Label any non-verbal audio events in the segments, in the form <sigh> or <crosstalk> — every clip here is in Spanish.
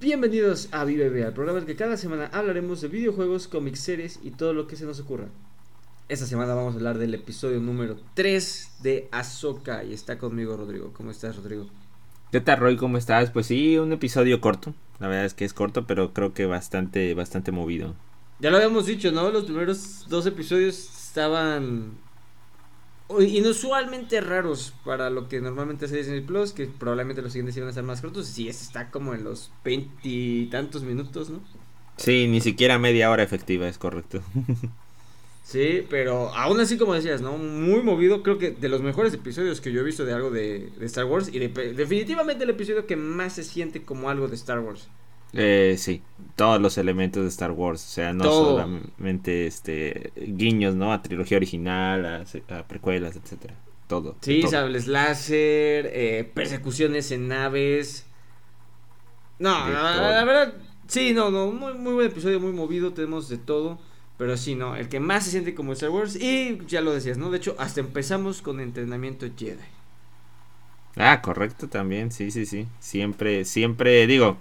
Bienvenidos a Vive al programa en que cada semana hablaremos de videojuegos, cómics, series y todo lo que se nos ocurra. Esta semana vamos a hablar del episodio número 3 de Ahsoka y está conmigo Rodrigo. ¿Cómo estás, Rodrigo? ¿Qué tal, Roy? ¿Cómo estás? Pues sí, un episodio corto. La verdad es que es corto, pero creo que bastante, bastante movido. Ya lo habíamos dicho, ¿no? Los primeros dos episodios estaban inusualmente raros para lo que normalmente hace Disney Plus, que probablemente los siguientes iban a ser más cortos. Sí, este está como en los veintitantos minutos, ¿no? Sí, ni siquiera media hora efectiva, es correcto. <laughs> sí, pero aún así, como decías, ¿no? Muy movido. Creo que de los mejores episodios que yo he visto de algo de, Star Wars. Y definitivamente el episodio que más se siente como algo de Star Wars. Eh, sí, todos los elementos de Star Wars, o sea, no solamente este guiños, ¿no? A trilogía original, a, precuelas, etcétera. Todo. Sí, sables láser, eh, persecuciones en naves. No, la, verdad, sí, no, no, muy, muy buen episodio, muy movido, tenemos de todo. Pero sí, no, el que más se siente como Star Wars. Y ya lo decías, ¿no? De hecho, hasta empezamos con entrenamiento Jedi. Ah, correcto también, sí, sí, sí. Siempre, siempre, digo,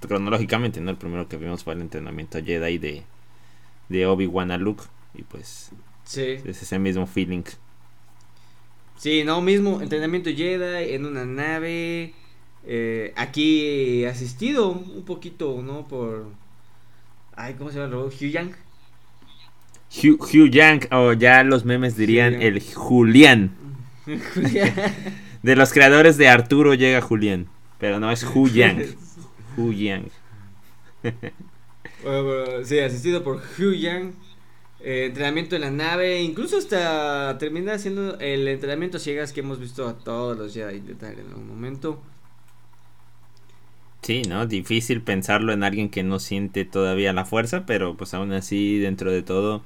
cronológicamente, ¿no? El primero que vimos fue el entrenamiento Jedi de, de Obi-Wan a Luke. Y pues, sí. es ese mismo feeling. Sí, no, mismo entrenamiento Jedi en una nave. Eh, aquí asistido un poquito, ¿no? Por. Ay, ¿cómo se llama? Hugh Yang. Hugh, Hugh Yang, o ya los memes dirían el Julián. <laughs> Julián. De los creadores de Arturo llega Julián. Pero no es Hu Yang. <laughs> Hu Yang. bueno, sí, asistido por Hu Yang. Eh, entrenamiento en la nave. Incluso hasta termina haciendo el entrenamiento ciegas que hemos visto a todos los Jedi en algún momento. Sí, ¿no? Difícil pensarlo en alguien que no siente todavía la fuerza, pero pues aún así, dentro de todo,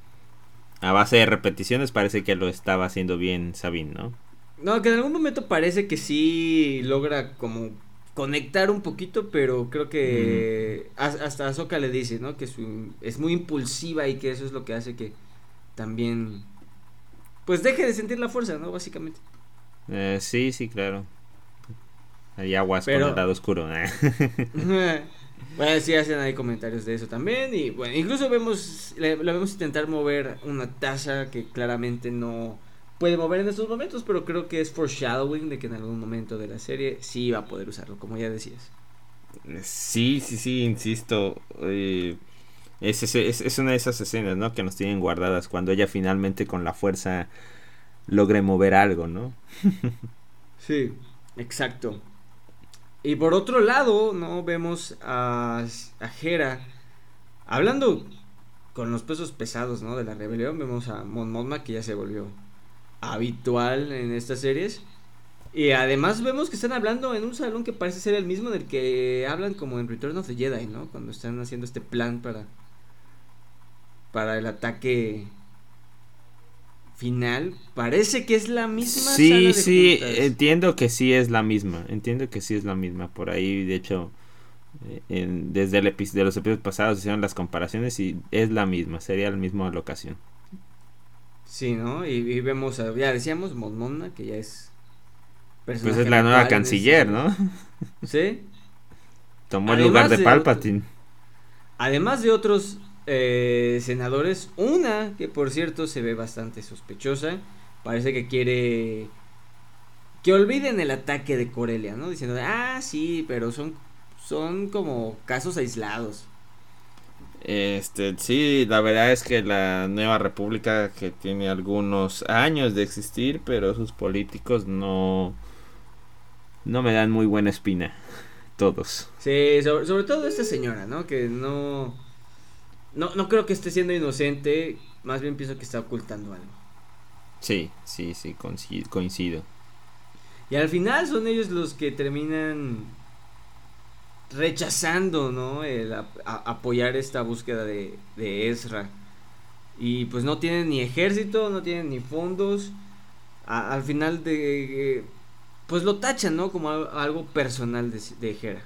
a base de repeticiones, parece que lo estaba haciendo bien Sabine, ¿no? No, que en algún momento parece que sí logra como conectar un poquito, pero creo que hasta Ahsoka le dice, ¿no? Que es muy impulsiva y que eso es lo que hace que también pues deje de sentir la fuerza, ¿no? Básicamente. Eh, sí, sí, claro. Hay aguas pero... con el lado oscuro. ¿eh? <laughs> bueno, sí hacen ahí comentarios de eso también y bueno, incluso vemos la vemos intentar mover una taza que claramente no puede mover en estos momentos, pero creo que es foreshadowing de que en algún momento de la serie sí va a poder usarlo, como ya decías. Sí, sí, sí, insisto. Eh, es, es, es, una de esas escenas, ¿no? Que nos tienen guardadas cuando ella finalmente con la fuerza logre mover algo, ¿no? <laughs> sí, exacto. Y por otro lado, ¿no? Vemos a, a Hera hablando con los pesos pesados, ¿no? De la rebelión. Vemos a Mon Mothma que ya se volvió habitual en estas series. Y además vemos que están hablando en un salón que parece ser el mismo del que hablan como en Return of the Jedi, ¿no? Cuando están haciendo este plan para para el ataque final. Parece que es la misma. Sí, sí, entiendo que sí es la misma. Entiendo que sí es la misma. Por ahí, de hecho, eh, desde el de los episodios pasados hicieron las comparaciones y es la misma. Sería la misma locación. Sí, ¿no? Y, vemos, ya decíamos, Mon que ya es... Pues es la nueva canciller, ¿no? <laughs> Sí. Tomó el lugar de, Palpatine. además de otros eh, senadores, una que por cierto se ve bastante sospechosa, parece que quiere que olviden el ataque de Corelia, ¿no? Diciendo, ah, sí, pero son, son como casos aislados. Este, sí, la verdad es que la nueva república que tiene algunos años de existir, pero sus políticos no no me dan muy buena espina <laughs> todos. Sí, sobre, todo esta señora, ¿no? Que no, no no creo que esté siendo inocente, más bien pienso que está ocultando algo. Sí, sí, sí, coincido. Y al final son ellos los que terminan rechazando, ¿no? El apoyar esta búsqueda de, de Ezra. Y pues no tienen ni ejército, no tienen ni fondos. al final de... Pues lo tachan, ¿no? Como algo personal de, de Hera.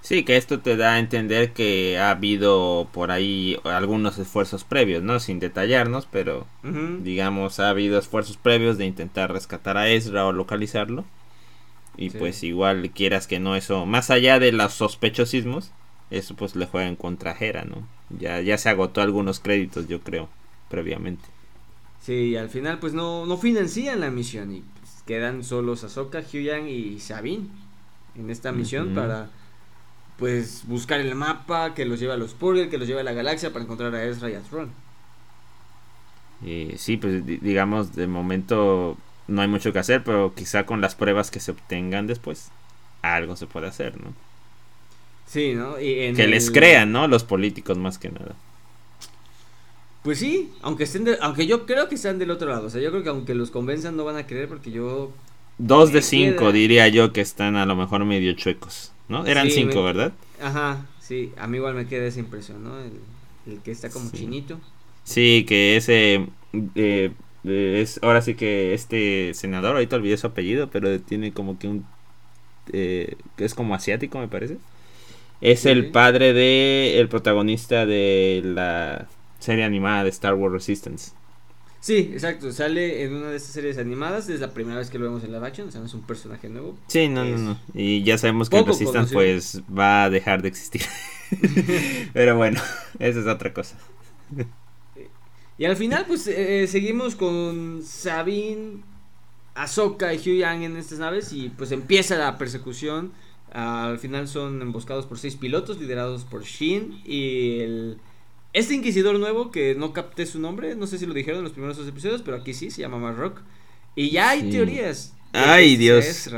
Sí, que esto te da a entender que ha habido por ahí algunos esfuerzos previos, ¿no? Sin detallarnos, pero digamos ha habido esfuerzos previos de intentar rescatar a Ezra o localizarlo. Y pues igual quieras que no eso, más allá de los sospechosismos, eso pues le juega en contra Hera, ¿no? Ya, ya se agotó algunos créditos, yo creo, previamente. Sí, al final pues no, no financian la misión y pues, quedan solos Ahsoka, Hyun y Sabine en esta misión para pues buscar el mapa que los lleva a los Purgil, que los lleva a la galaxia para encontrar a Ezra y a Thrawn. Eh, sí, pues digamos, de momento no hay mucho que hacer, pero quizá con las pruebas que se obtengan después, algo se puede hacer, ¿no? Sí, ¿no? que les crean, ¿no? Los políticos más que nada. Pues sí, aunque estén aunque yo creo que están del otro lado, o sea, yo creo que aunque los convenzan no van a creer porque yo Dos de cinco diría yo que están a lo mejor medio chuecos, ¿no? Eran cinco, ¿verdad? Ajá, sí, a mí igual me queda esa impresión, ¿no? El, que está como chinito. Sí, que ese eh, es ahora sí que este senador, ahorita olvidé su apellido, pero tiene como que un eh, es como asiático, me parece. Es el padre de el protagonista de la serie animada de Star Wars Resistance. Sí, exacto. Sale en una de estas series animadas. Es la primera vez que lo vemos en la action. O sea, no es un personaje nuevo. Sí, no, no, no. Y ya sabemos que Resistance pues va a dejar de existir. <laughs> Pero bueno, <laughs> esa es otra cosa. <laughs> y al final, pues eh, seguimos con Sabine, Ahsoka y Hugh Yang en estas naves. Y pues empieza la persecución. al final son emboscados por seis pilotos liderados por Shin y el este inquisidor nuevo, que no capté su nombre, no sé si lo dijeron en los primeros dos episodios, pero aquí sí, se llama Marrock. Y ya hay teorías. Ay, Dios.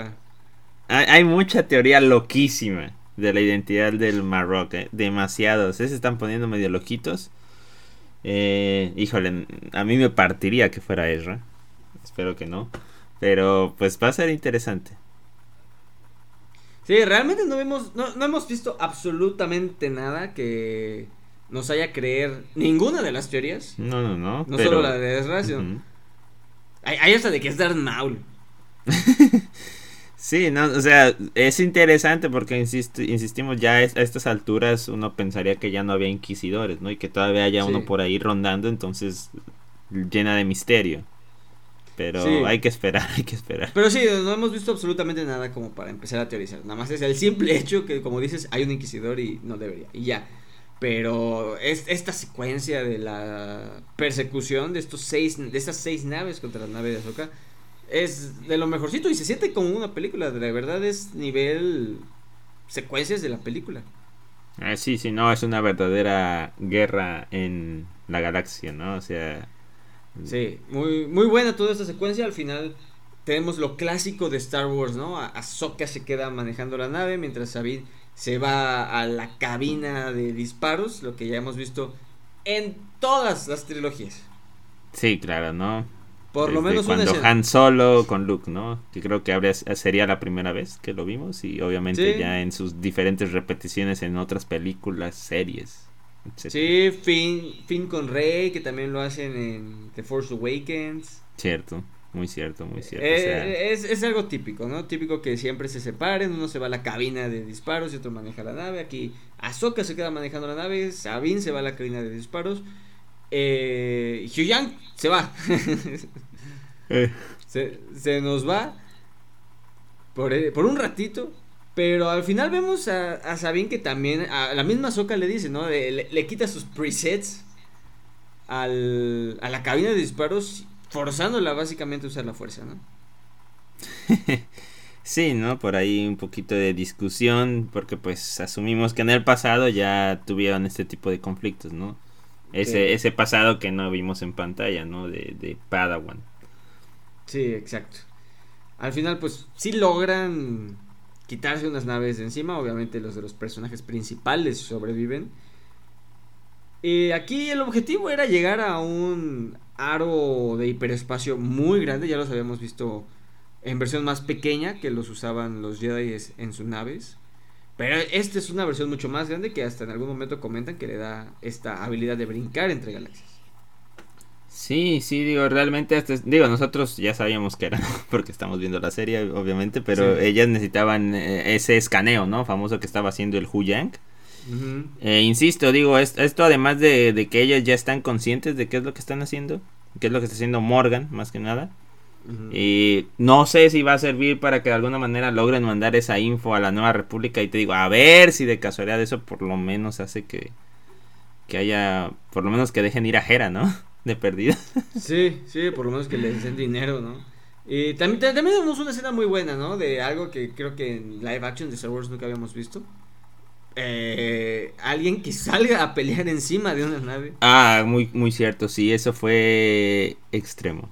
Hay, mucha teoría loquísima de la identidad del Marrock. Eh. Demasiados. Se están poniendo medio loquitos. Eh, híjole, a mí me partiría que fuera Ezra. Espero que no. Pero pues va a ser interesante. Sí, realmente no vemos, no, no hemos visto absolutamente nada que nos haya creer ninguna de las teorías. No, no, no. No solo la de desgracia. hay, hasta de que es Darth Maul. <laughs> sí, no, o sea, es interesante porque insistimos ya a estas alturas uno pensaría que ya no había inquisidores, ¿no? Y que todavía haya uno por ahí rondando, entonces llena de misterio. Pero hay que esperar, <laughs> hay que esperar. Pero sí, no hemos visto absolutamente nada como para empezar a teorizar. Nada más es el simple hecho que, como dices, hay un inquisidor y no debería. Y ya. Pero es, esta secuencia de la persecución de estos seis, de estas seis naves contra la nave de Azoka es de lo mejorcito y se siente como una película. De verdad es nivel secuencias de la película. Ah, sí, sí, no, es una verdadera guerra en la galaxia, ¿no? O sea... Sí, muy, muy buena toda esta secuencia. Al final tenemos lo clásico de Star Wars, ¿no? Ahsoka se queda manejando la nave mientras Sabine se va a la cabina de disparos, lo que ya hemos visto en todas las trilogías. Sí, claro, ¿no? Por lo menos cuando Han Solo con Luke, ¿no? Que creo que habría, sería la primera vez que lo vimos y obviamente ya en sus diferentes repeticiones en otras películas, series. Sí, Finn, Finn con Rey, que también lo hacen en The Force Awakens. Cierto. Muy cierto, muy cierto. Eh, es, algo típico, ¿no? Típico que siempre se separen, uno se va a la cabina de disparos y otro maneja la nave. Aquí Ahsoka se queda manejando la nave, Sabine se va a la cabina de disparos. Eh, Hyuyang se va. <laughs> Eh. se, nos va por, eh, por, un ratito. Pero al final vemos a, Sabine que también, a la misma Ahsoka le dice, ¿no? Le, le quita sus presets al, a la cabina de disparos forzándola básicamente a usar la fuerza, ¿no? <laughs> sí, ¿no? Por ahí un poquito de discusión, porque pues asumimos que en el pasado ya tuvieron este tipo de conflictos, ¿no? Ese, ese pasado que no vimos en pantalla, ¿no? De, de Padawan. Sí, exacto. Al final, pues sí logran quitarse unas naves de encima. Obviamente los de los personajes principales sobreviven. Y aquí el objetivo era llegar a un aro de hiperespacio muy grande, ya los habíamos visto en versión más pequeña que los usaban los Jedi en sus naves. Pero esta es una versión mucho más grande que hasta en algún momento comentan que le da esta habilidad de brincar entre galaxias. Sí, sí, digo, realmente, digo, nosotros ya sabíamos que era, <laughs> porque estamos viendo la serie, obviamente, pero ellas necesitaban eh, ese escaneo, ¿no? Famoso que estaba haciendo el Hu Yang eh, insisto, digo, esto, además de, que ellas ya están conscientes de qué es lo que están haciendo, qué es lo que está haciendo Morgan, más que nada. Y no sé si va a servir para que de alguna manera logren mandar esa info a la Nueva República. Y te digo, a ver si de casualidad eso por lo menos hace que, que haya, por lo menos que dejen ir a Jera, ¿no? <laughs> De perdida. Sí, sí, por lo menos que les den dinero, ¿no? Y también, también tenemos una escena muy buena, ¿no? De algo que creo que en live action de Star Wars nunca habíamos visto. Eh, alguien que salga a pelear encima de una nave. Ah, muy, muy cierto, sí, eso fue extremo.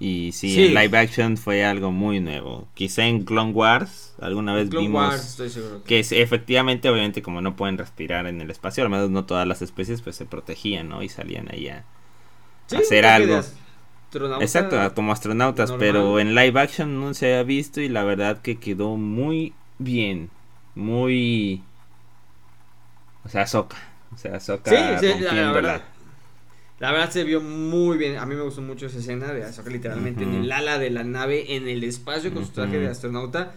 Y sí, en live action fue algo muy nuevo. Quizá en Clone Wars alguna vez vimos que, efectivamente, obviamente, como no pueden respirar en el espacio, al menos no todas las especies, pues se protegían, ¿no? Y salían ahí a, hacer algo. Exacto, como astronautas, pero en live action no se había visto y la verdad que quedó muy bien, muy... O sea, Soca. O sea, Soca sí, sí, la, verdad. La verdad se vio muy bien. A mí me gustó mucho esa escena de Ahsoka literalmente en el ala de la nave, en el espacio con su traje de astronauta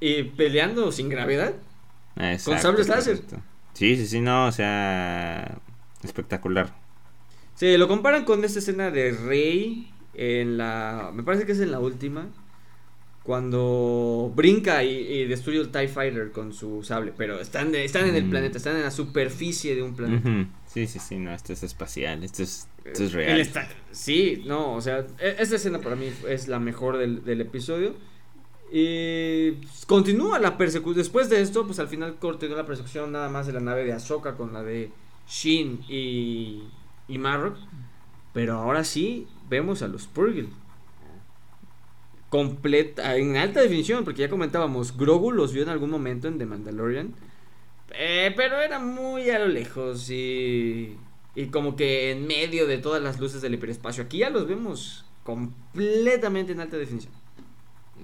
y peleando sin gravedad. con sables láser. Sí, sí, sí, no, o sea, espectacular. Sí, lo comparan con esta escena de Rey en la. Me parece que es en la última. Cuando brinca y, destruye el TIE Fighter con su sable. Pero están, están en el mm. planeta, están en la superficie de un planeta. Sí, sí, sí, no, esto es espacial, esto es, esto es real. sí, no, o sea, e, esta escena para mí es la mejor del, del episodio. Y continúa la persecución. Después de esto, pues al final continúa la persecución nada más de la nave de Ahsoka con la de Shin y, y Marrock. Pero ahora sí, vemos a los Purgle. Completa, en alta definición, porque ya comentábamos, Grogu los vio en algún momento en The Mandalorian. Eh, pero era muy a lo lejos y, y como que en medio de todas las luces del hiperespacio. Aquí ya los vemos completamente en alta definición.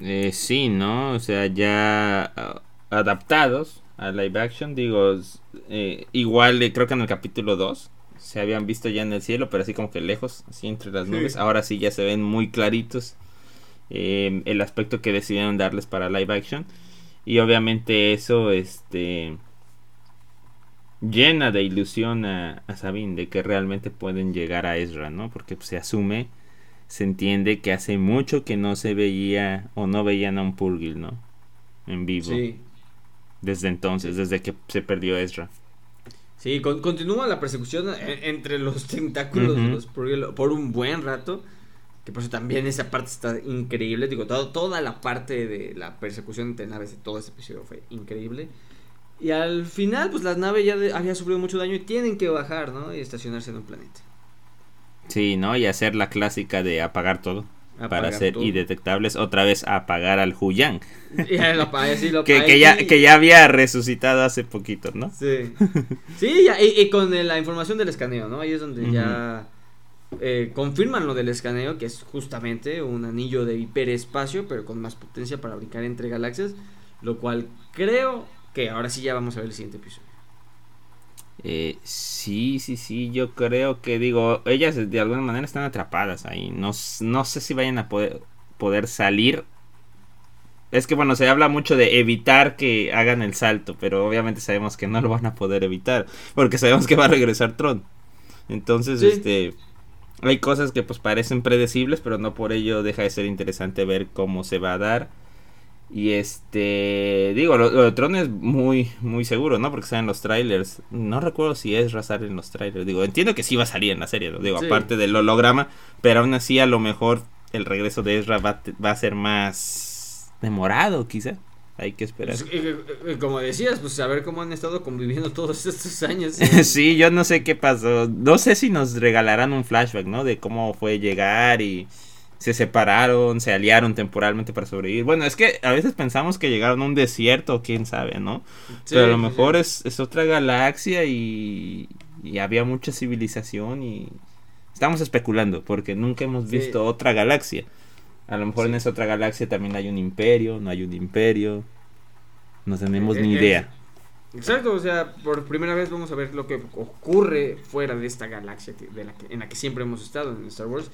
Eh, sí, ¿no? O sea, ya uh, adaptados a live action, digo, eh, igual creo que en el capítulo 2 se habían visto ya en el cielo, pero así como que lejos, así entre las nubes. Ahora sí ya se ven muy claritos em, el aspecto que decidieron darles para live action. Y obviamente eso este llena de ilusión a, Sabine de que realmente pueden llegar a Ezra, ¿no? Porque se asume, se entiende que hace mucho que no se veía o no veían a un Purgil, ¿no? En vivo. Desde entonces, desde que se perdió Ezra. Sí, continúa la persecución e, entre los tentáculos de los por, un buen rato. Que por eso también esa parte está increíble. Digo, toda la parte de la persecución entre naves de todo ese episodio fue increíble. Y al final, pues la nave ya había sufrido mucho daño y tienen que bajar, ¿no? Y estacionarse en un planeta. Sí, ¿no? Y hacer la clásica de apagar todo para ser indetectables, otra vez apagar al Huyang. <laughs> que, ya, que ya había resucitado hace poquito, ¿no? Sí. <laughs> Sí, y, con la información del escaneo, ¿no? Ahí es donde ya eh, confirman lo del escaneo, que es justamente un anillo de hiperespacio, pero con más potencia para brincar entre galaxias. Lo cual creo que ahora sí ya vamos a ver el siguiente episodio. Eh, sí, sí, sí, yo creo que digo, ellas de alguna manera están atrapadas ahí. No, no sé si vayan a poder, poder salir. Es que bueno, se habla mucho de evitar que hagan el salto, pero obviamente sabemos que no lo van a poder evitar, porque sabemos que va a regresar Tron. Entonces, este, hay cosas que pues parecen predecibles, pero no por ello deja de ser interesante ver cómo se va a dar. Y este, digo, lo, de Tron es muy, muy seguro, ¿no? Porque salen los trailers. No recuerdo si es sale en los trailers. Digo, entiendo que sí va a salir en la serie, digo, aparte del holograma. Pero aún así, a lo mejor el regreso de Ezra va, va a ser más demorado, quizá. Hay que esperar. Pues, como decías, pues a ver cómo han estado conviviendo <laughs> todos estos años. <laughs> sí, yo no sé qué pasó. No sé si nos regalarán un flashback, ¿no? De cómo fue llegar y se separaron, se aliaron temporalmente para sobrevivir. Bueno, es que a veces pensamos que llegaron a un desierto, quién sabe, ¿no? Pero a lo mejor es, es, otra galaxia y, y, había mucha civilización y estamos especulando porque nunca hemos visto otra galaxia. A lo mejor en esa otra galaxia también hay un imperio, no hay un imperio. No tenemos ni idea. Exacto, o sea, por primera vez vamos a ver lo que ocurre fuera de esta galaxia de la en la que siempre hemos estado en Star Wars.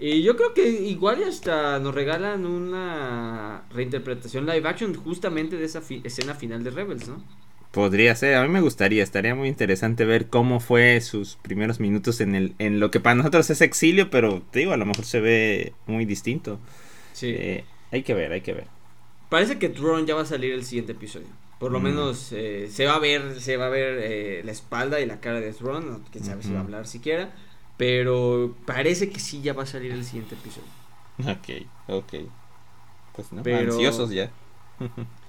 Y yo creo que igual hasta nos regalan una reinterpretación live action justamente de esa escena final de Rebels, ¿no? Podría ser, a mí me gustaría, estaría muy interesante ver cómo fue sus primeros minutos en el en lo que para nosotros es exilio, pero te digo, a lo mejor se ve muy distinto. Sí. Eh, hay que ver, hay que ver. Parece que Tron ya va a salir el siguiente episodio. Por lo mm. menos eh, se va a ver, se va a ver eh, la espalda y la cara de Tron. quién sabe si va a hablar siquiera. Pero parece que sí ya va a salir el siguiente episodio. Ok, ok. Pues no, pero... ansiosos ya. <laughs>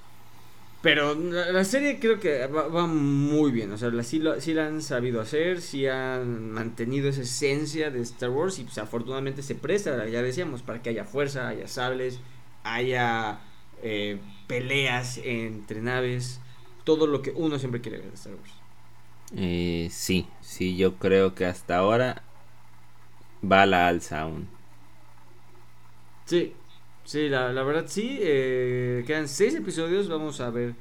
Pero la, serie creo que va, muy bien. O sea, la, sí, la han sabido hacer, sí han mantenido esa esencia de Star Wars y pues afortunadamente se presta, ya decíamos, para que haya fuerza, haya sables, haya eh, peleas entre naves, todo lo que uno siempre quiere ver de Star Wars. Eh, sí, sí, yo creo que hasta ahora va a la alza aún. Sí, Sí, la, la verdad sí. Eh, quedan seis episodios. Vamos a ver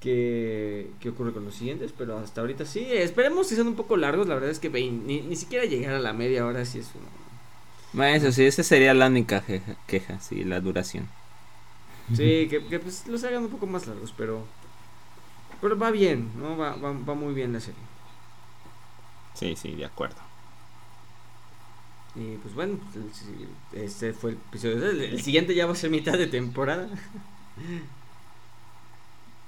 qué, qué ocurre con los siguientes. Pero hasta ahorita sí. Esperemos que sean un poco largos. La verdad es que ni, ni siquiera llegar a la media hora sí es uno. Eso sí, esa sería la única queja, queja sí, la duración. Sí, que, que, pues los hagan un poco más largos, pero pero va bien, ¿no? Va, va, va muy bien la serie. Sí, sí, de acuerdo. Y pues bueno, este fue el episodio. El, siguiente ya va a ser mitad de temporada. <laughs>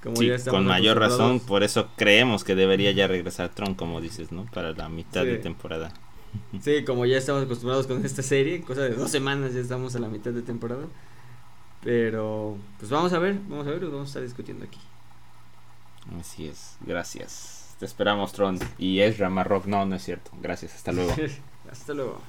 Como con mayor razón, por eso creemos que debería ya regresar Tron, como dices, ¿no? Para la mitad de temporada. <laughs> Sí, como ya estamos acostumbrados con esta serie, cosa de dos semanas ya estamos a la mitad de temporada. Pero, pues vamos a ver, vamos a ver, lo vamos a estar discutiendo aquí. Así es, gracias. Te esperamos, Tron. Y Ezra Marrock, no, no es cierto. Gracias, hasta luego. <laughs> hasta luego.